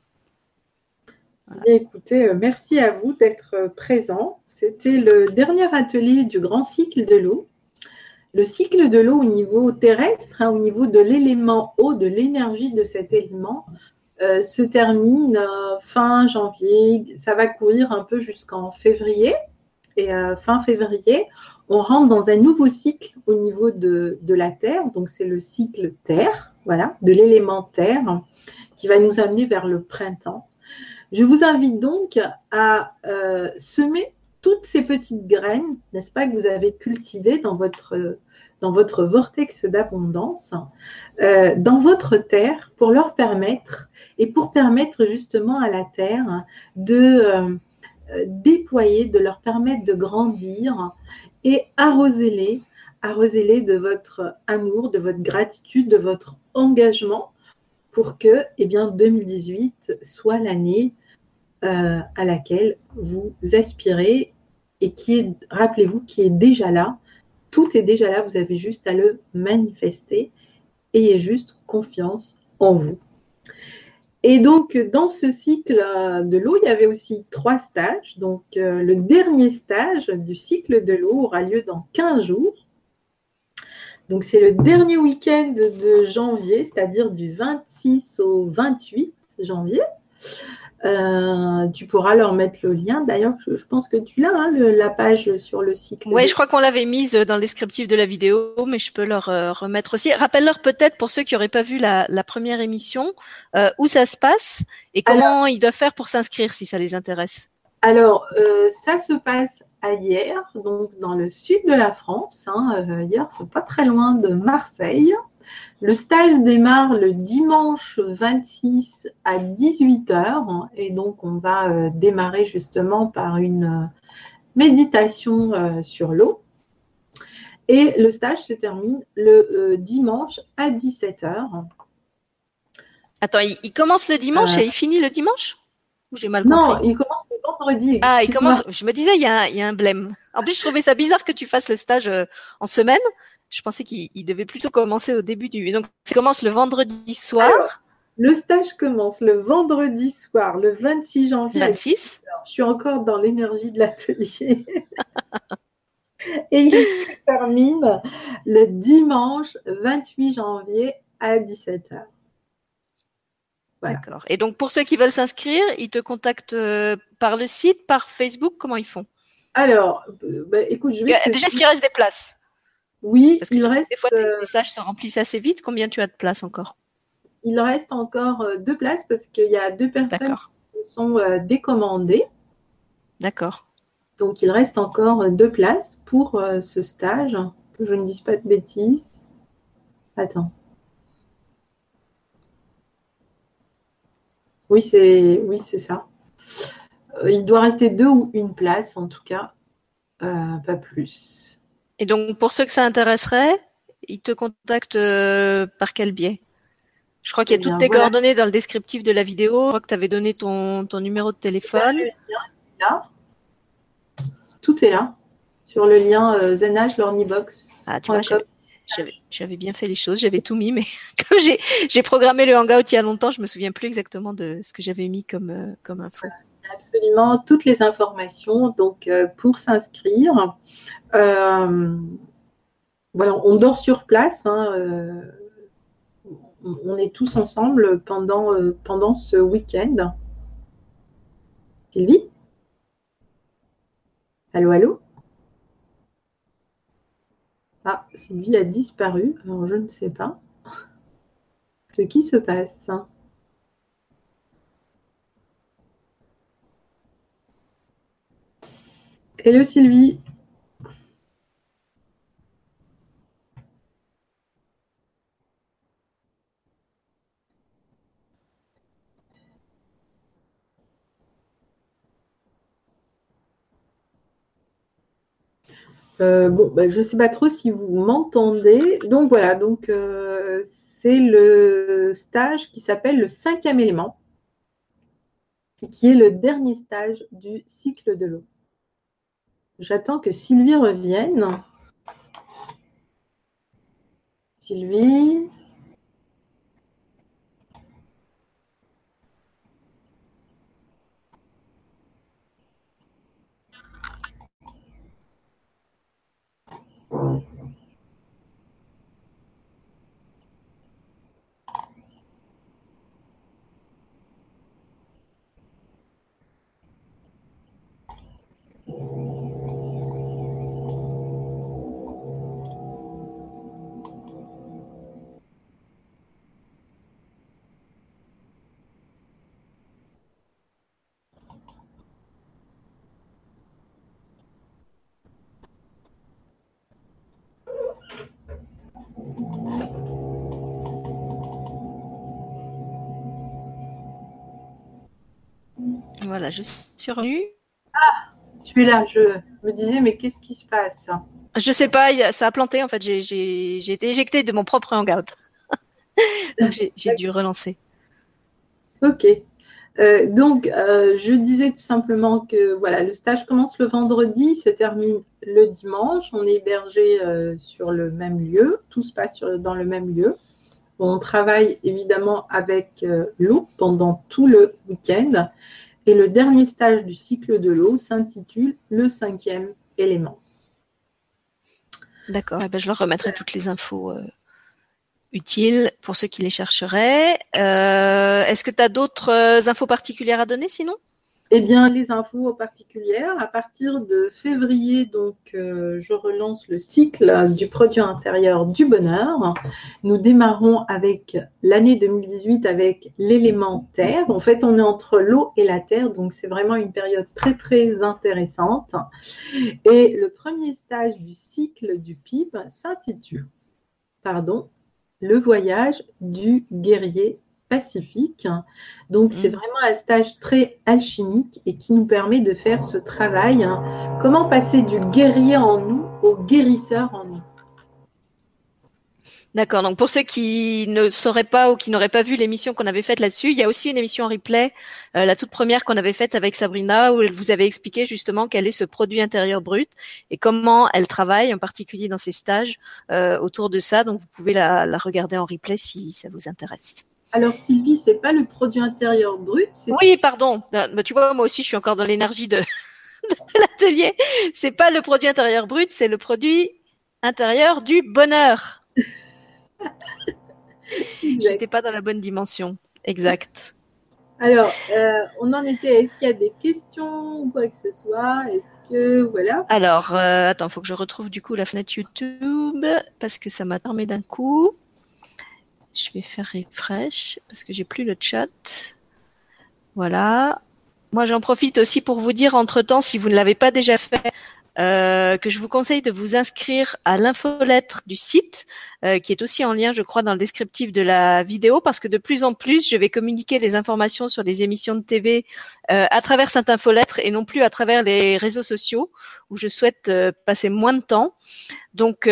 Écoutez, euh, merci à vous d'être euh, présents. C'était le dernier atelier du grand cycle de l'eau. Le cycle de l'eau au niveau terrestre, hein, au niveau de l'élément eau, de l'énergie de cet élément, euh, se termine fin janvier. Ça va courir un peu jusqu'en février. Et fin février, on rentre dans un nouveau cycle au niveau de, la Terre. Donc, c'est le cycle Terre, voilà, de l'élément Terre, qui va nous amener vers le printemps. Je vous invite donc à euh, semer toutes ces petites graines, n'est-ce pas, que vous avez cultivées dans votre, dans votre vortex d'abondance, euh, dans votre terre, pour leur permettre et pour permettre justement à la Terre de déployer, de leur permettre de grandir et arroser-les, arroser-les de votre amour, de votre gratitude, de votre engagement pour que eh bien, 2018 soit l'année euh, à laquelle vous aspirez et qui est, rappelez-vous, qui est déjà là. Tout est déjà là, vous avez juste à le manifester. Ayez juste confiance en vous. Et donc, dans ce cycle de l'eau, il y avait aussi trois stages. Donc, euh, le dernier stage du cycle de l'eau aura lieu dans 15 jours. Donc, c'est le dernier week-end de janvier, c'est-à-dire du 26 au 28 janvier. Euh, tu pourras leur mettre le lien. D'ailleurs, je, pense que tu l'as, hein, la page sur le cycle. Oui, je crois qu'on l'avait mise dans le descriptif de la vidéo, mais je peux leur euh, remettre aussi. Rappelle-leur peut-être, pour ceux qui n'auraient pas vu la, première émission, euh, où ça se passe et comment ils doivent faire pour s'inscrire si ça les intéresse. Alors, ça se passe à hier, donc dans le sud de la France. Hein, hier, c'est pas très loin de Marseille. Le stage démarre le dimanche 26 à 18h et donc on va euh, démarrer justement par une euh, méditation euh, sur l'eau. Et le stage se termine le dimanche à 17h. Attends, il, commence le dimanche et il finit le dimanche? J'ai mal compris? Non, il commence le vendredi. Ah, il commence. Je me disais, il y, a il y a un blême. En plus, je trouvais ça bizarre que tu fasses le stage en semaine je pensais qu'il devait plutôt commencer au début du. Donc, ça commence le vendredi soir. le stage commence le vendredi soir, le 26 janvier. 26. je suis encore dans l'énergie de l'atelier. Et il se termine le dimanche 28 janvier à 17h. D'accord. Et donc, pour ceux qui veulent s'inscrire, ils te contactent euh, par le site, par Facebook Comment ils font? Alors, euh, bah, écoute, je vais. Déjà, est-ce qu'il reste des places? Oui, Parce que il reste. Des fois, tes euh, messages se remplissent assez vite. Combien tu as de place encore? Il reste encore euh, deux places parce qu'il y a deux personnes qui sont euh, décommandées. D'accord. Donc, il reste encore deux places pour ce stage. Que je ne dise pas de bêtises. Attends. Oui, c'est oui, c'est ça. il doit rester deux ou une place, en tout cas, pas plus. Et donc, pour ceux que ça intéresserait, ils te contactent euh, par quel biais? Je crois qu'il y a eh toutes tes coordonnées dans le descriptif de la vidéo. Je crois que tu avais donné ton, ton numéro de téléphone. Là. Tout est là. Sur le lien euh, Zenage Box. Ah, tu vois, j'avais bien fait les choses, j'avais tout mis, mais comme j'ai programmé le Hangout il y a longtemps, je me souviens plus exactement de ce que j'avais mis comme, euh, comme info absolument toutes les informations donc euh, pour s'inscrire. Euh, voilà, on dort sur place. Hein, euh, on est tous ensemble pendant, pendant ce week-end. Sylvie? Allô, allô? Ah, Sylvie a disparu, alors je ne sais pas ce qui se passe. Hello Sylvie. Euh, bon, bah, je ne sais pas trop si vous m'entendez. Donc voilà, donc euh, c'est le stage qui s'appelle le cinquième élément, qui est le dernier stage du cycle de l'eau. J'attends que Sylvie revienne. Sylvie. Voilà, je suis revenue. Ah, tu es là. Je me disais, mais qu'est-ce qui se passe Je sais pas, ça a planté. En fait, j'ai été éjectée de mon propre hangout. Donc j'ai dû relancer. Ok. Euh, donc, euh, je disais tout simplement que voilà, le stage commence le vendredi, se termine le dimanche. On est hébergé euh, sur le même lieu, tout se passe dans le même lieu. On travaille évidemment avec l'eau pendant tout le week-end. Et le dernier stage du cycle de l'eau s'intitule Le cinquième élément. D'accord, eh ben, je leur remettrai toutes les infos utile pour ceux qui les chercheraient. Euh, est-ce que tu as d'autres euh, infos particulières à donner sinon? Eh bien, les infos particulières, à partir de février, donc, euh, je relance le cycle du produit intérieur du bonheur. Nous démarrons avec l'année 2018 avec l'élément terre. En fait, on est entre l'eau et la terre, donc c'est vraiment une période très, très intéressante. Et le premier stage du cycle du PIB s'intitule, pardon, le voyage du guerrier pacifique. Donc, c'est mm. vraiment un stage très alchimique et qui nous permet de faire ce travail. Comment passer du guerrier en nous au guérisseur en nous? D'accord. Donc pour ceux qui ne sauraient pas ou qui n'auraient pas vu l'émission qu'on avait faite là-dessus, il y a aussi une émission en replay, euh, la toute première qu'on avait faite avec Sabrina, où elle vous avait expliqué justement quel est ce produit intérieur brut et comment elle travaille, en particulier dans ses stages, euh, autour de ça. Donc vous pouvez la, regarder en replay si ça vous intéresse. Alors Sylvie, c'est pas le produit intérieur brut. Oui, pardon. Bah, tu vois, moi aussi, je suis encore dans l'énergie de, de l'atelier. C'est pas le produit intérieur brut, c'est le produit intérieur du bonheur. J'étais pas dans la bonne dimension. Exact. Alors, euh, on en était. Est-ce qu'il y a des questions ou quoi que ce soit? Est-ce que voilà Alors, euh, attends, faut que je retrouve du coup la fenêtre YouTube parce que ça m'a fermé d'un coup. Je vais faire refresh parce que j'ai plus le chat. Voilà. Moi, j'en profite aussi pour vous dire entre temps, si vous ne l'avez pas déjà fait, euh, que je vous conseille de vous inscrire à l'infolettre du site, euh, qui est aussi en lien, je crois, dans le descriptif de la vidéo, parce que de plus en plus, je vais communiquer des informations sur des émissions de TV euh, à travers cette infolettre et non plus à travers les réseaux sociaux, où je souhaite passer moins de temps. Donc,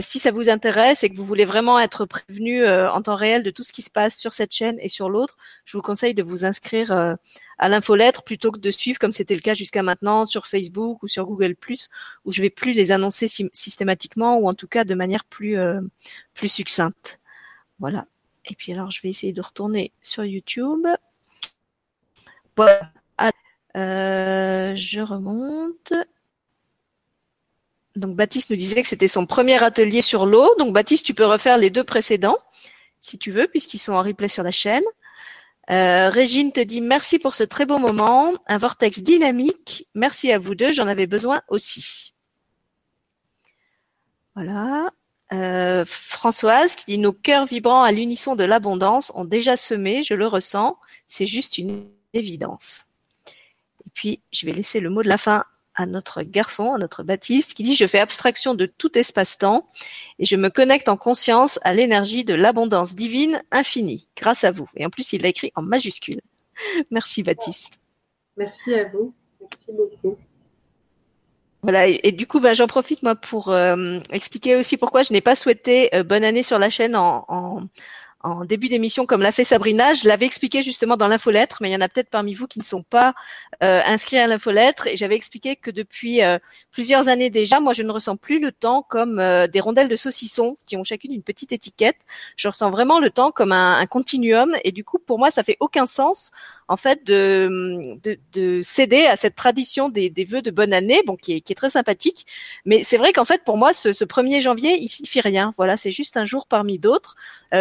si ça vous intéresse et que vous voulez vraiment être prévenu en temps réel de tout ce qui se passe sur cette chaîne et sur l'autre, je vous conseille de vous inscrire à l'infolettre plutôt que de suivre comme c'était le cas jusqu'à maintenant sur Facebook ou sur Google où je vais plus les annoncer systématiquement ou en tout cas de manière plus euh, plus succincte. Voilà. Et puis alors je vais essayer de retourner sur YouTube. Voilà. Euh, je remonte. Donc Baptiste nous disait que c'était son premier atelier sur l'eau. Donc Baptiste, tu peux refaire les deux précédents si tu veux, puisqu'ils sont en replay sur la chaîne. Euh, Régine te dit merci pour ce très beau moment, un vortex dynamique. Merci à vous deux, j'en avais besoin aussi. Voilà. Euh, Françoise qui dit nos cœurs vibrants à l'unisson de l'abondance ont déjà semé, je le ressens, c'est juste une évidence. Et puis je vais laisser le mot de la fin à notre garçon, à notre Baptiste, qui dit je fais abstraction de tout espace-temps et je me connecte en conscience à l'énergie de l'abondance divine infinie, grâce à vous. Et en plus, il l'a écrit en majuscule. Merci Baptiste. Merci à vous. Merci beaucoup. Voilà, et, du coup, ben, j'en profite moi pour euh, expliquer aussi pourquoi je n'ai pas souhaité euh, bonne année sur la chaîne en, en, en début d'émission, comme l'a fait Sabrina. Je l'avais expliqué justement dans l'infolettre, mais il y en a peut-être parmi vous qui ne sont pas euh, inscrits à l'infolettre. Et j'avais expliqué que depuis euh, plusieurs années déjà, moi, je ne ressens plus le temps comme euh, des rondelles de saucisson qui ont chacune une petite étiquette. Je ressens vraiment le temps comme un, un continuum. Et du coup, pour moi, ça fait aucun sens en fait de, de, de céder à cette tradition des, vœux de bonne année, bon, qui est, très sympathique. Mais c'est vrai qu'en fait, pour moi, ce, ce 1er janvier, il signifie rien. Voilà, c'est juste un jour parmi d'autres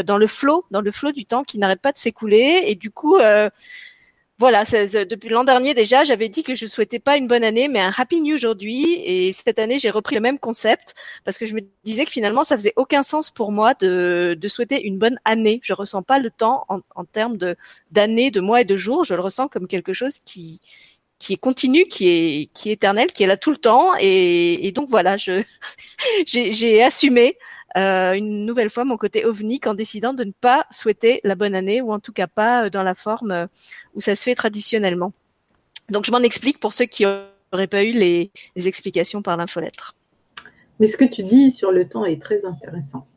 dans le flot dans le flot du temps qui n'arrête pas de s'écouler. Et du coup, euh, voilà, depuis l'an dernier déjà, j'avais dit que je souhaitais pas une bonne année, mais un happy new aujourd'hui. Et cette année, j'ai repris le même concept parce que je me disais que finalement, ça faisait aucun sens pour moi de, souhaiter une bonne année. Je ressens pas le temps en, termes de d'années, de mois et de jours. Je le ressens comme quelque chose qui est continu, qui est éternel, qui est là tout le temps. Et, donc voilà, j'ai assumé euh, une nouvelle fois mon côté ovnique en décidant de ne pas souhaiter la bonne année ou en tout cas pas euh, dans la forme euh, où ça se fait traditionnellement. Donc je m'en explique pour ceux qui n'auraient pas eu les, explications par l'infolettre. Mais ce que tu dis sur le temps est très intéressant.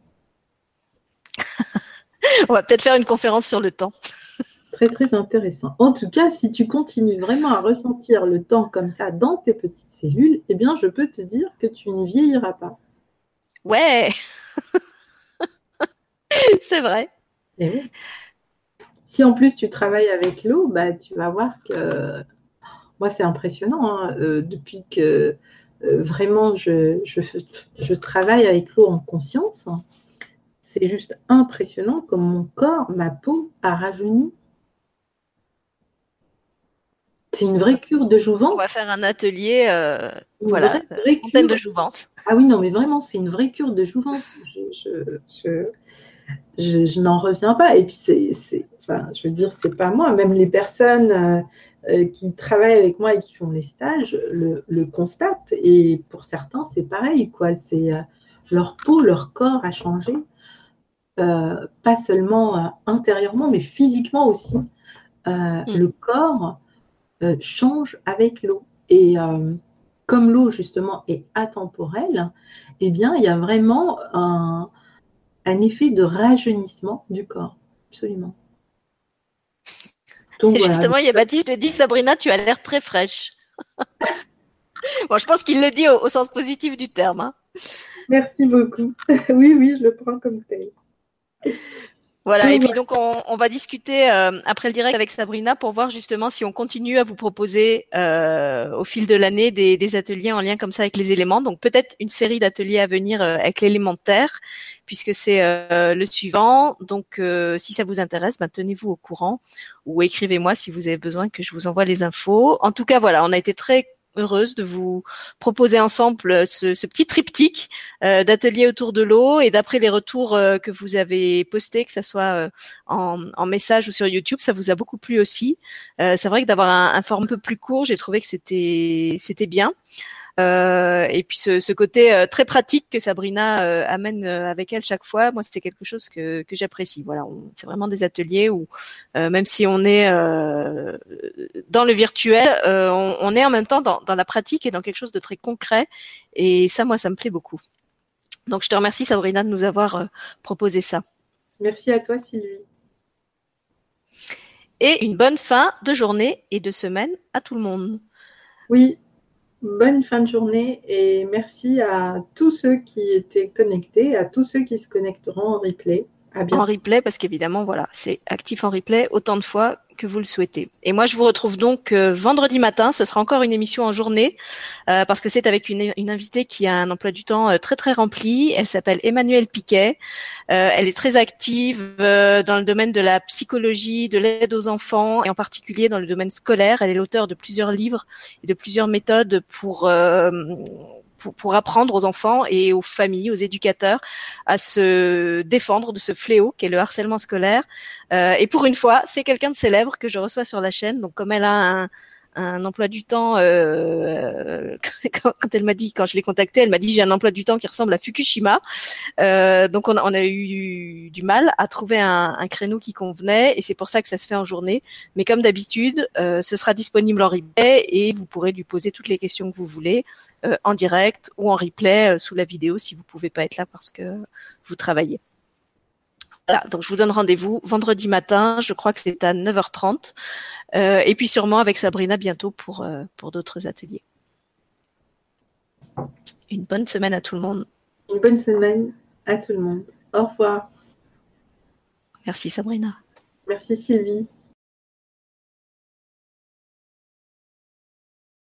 On va peut-être faire une conférence sur le temps. très très intéressant. En tout cas, si tu continues vraiment à ressentir le temps comme ça dans tes petites cellules, eh bien, je peux te dire que tu ne vieilliras pas. Ouais, c'est vrai. Si en plus tu travailles avec l'eau, bah, tu vas voir que moi c'est impressionnant. Hein. Euh, depuis que euh, vraiment je, je, travaille avec l'eau en conscience, c'est juste impressionnant comme mon corps, ma peau a rajeuni c'est une vraie cure de jouvence. On va faire un atelier, euh, voilà, vraie, de jouvence. Ah oui, non, mais vraiment, c'est une vraie cure de jouvence. Je, n'en reviens pas. Et puis, c'est, enfin, je veux dire, c'est pas moi. Même les personnes euh, euh, qui travaillent avec moi et qui font les stages le, constatent. Et pour certains, c'est pareil, quoi. C'est leur peau, leur corps a changé. pas seulement intérieurement, mais physiquement aussi. Mm. Le corps euh, change avec l'eau. Et euh, comme l'eau, justement, est atemporelle, eh bien, il y a vraiment un, effet de rajeunissement du corps. Absolument. justement, il y a Baptiste qui dit Sabrina, tu as l'air très fraîche. bon, je pense qu'il le dit au, sens positif du terme. Hein. Merci beaucoup. oui, oui, je le prends comme tel. Voilà, et puis donc on, va discuter euh, après le direct avec Sabrina pour voir justement si on continue à vous proposer euh, au fil de l'année des, ateliers en lien comme ça avec les éléments. Donc peut-être une série d'ateliers à venir euh, avec l'élémentaire, puisque c'est le suivant. Donc si ça vous intéresse, ben, tenez-vous au courant ou écrivez-moi si vous avez besoin que je vous envoie les infos. En tout cas, voilà, on a été très heureuse de vous proposer ensemble ce, petit triptyque euh, d'ateliers autour de l'eau et d'après les retours euh, que vous avez postés, que ce soit euh, en, message ou sur YouTube, ça vous a beaucoup plu aussi. c'est vrai que d'avoir un, un format un peu plus court, j'ai trouvé que c'était c'était bien. Euh, et puis ce, ce côté euh, très pratique que Sabrina euh, amène avec elle chaque fois, moi c'est quelque chose que, que j'apprécie. Voilà, c'est vraiment des ateliers où même si on est dans le virtuel, on, on, est en même temps dans, dans la pratique et dans quelque chose de très concret. Et ça, moi, ça me plaît beaucoup. Donc je te remercie Sabrina de nous avoir proposé ça. Merci à toi Sylvie. Et une bonne fin de journée et de semaine à tout le monde. Oui, bonne fin de journée et merci à tous ceux qui étaient connectés, à tous ceux qui se connecteront en replay. En replay, parce qu'évidemment, voilà, c'est actif en replay autant de fois que vous le souhaitez. Et moi, je vous retrouve donc euh, vendredi matin. Ce sera encore une émission en journée, euh, parce que c'est avec une, invitée qui a un emploi du temps euh, très très rempli. Elle s'appelle Emmanuelle Piquet. elle est très active dans le domaine de la psychologie, de l'aide aux enfants, et en particulier dans le domaine scolaire. Elle est l'auteur de plusieurs livres et de plusieurs méthodes pour pour, apprendre aux enfants et aux familles, aux éducateurs à se défendre de ce fléau qu'est le harcèlement scolaire. Euh, et pour une fois, c'est quelqu'un de célèbre que je reçois sur la chaîne. Donc comme elle a un, un emploi du temps. Euh, quand, elle m'a dit, quand je l'ai contactée, elle m'a dit j'ai un emploi du temps qui ressemble à Fukushima. Euh, donc on a, on a, eu du mal à trouver un, créneau qui convenait et c'est pour ça que ça se fait en journée. Mais comme d'habitude, euh, ce sera disponible en replay et vous pourrez lui poser toutes les questions que vous voulez en direct ou en replay sous la vidéo si vous pouvez pas être là parce que vous travaillez. Voilà, donc je vous donne rendez-vous vendredi matin, je crois que c'est à 9h30, euh, et puis sûrement avec Sabrina bientôt pour, euh, pour d'autres ateliers. Une bonne semaine à tout le monde. Une bonne semaine à tout le monde. Au revoir. Merci Sabrina. Merci Sylvie.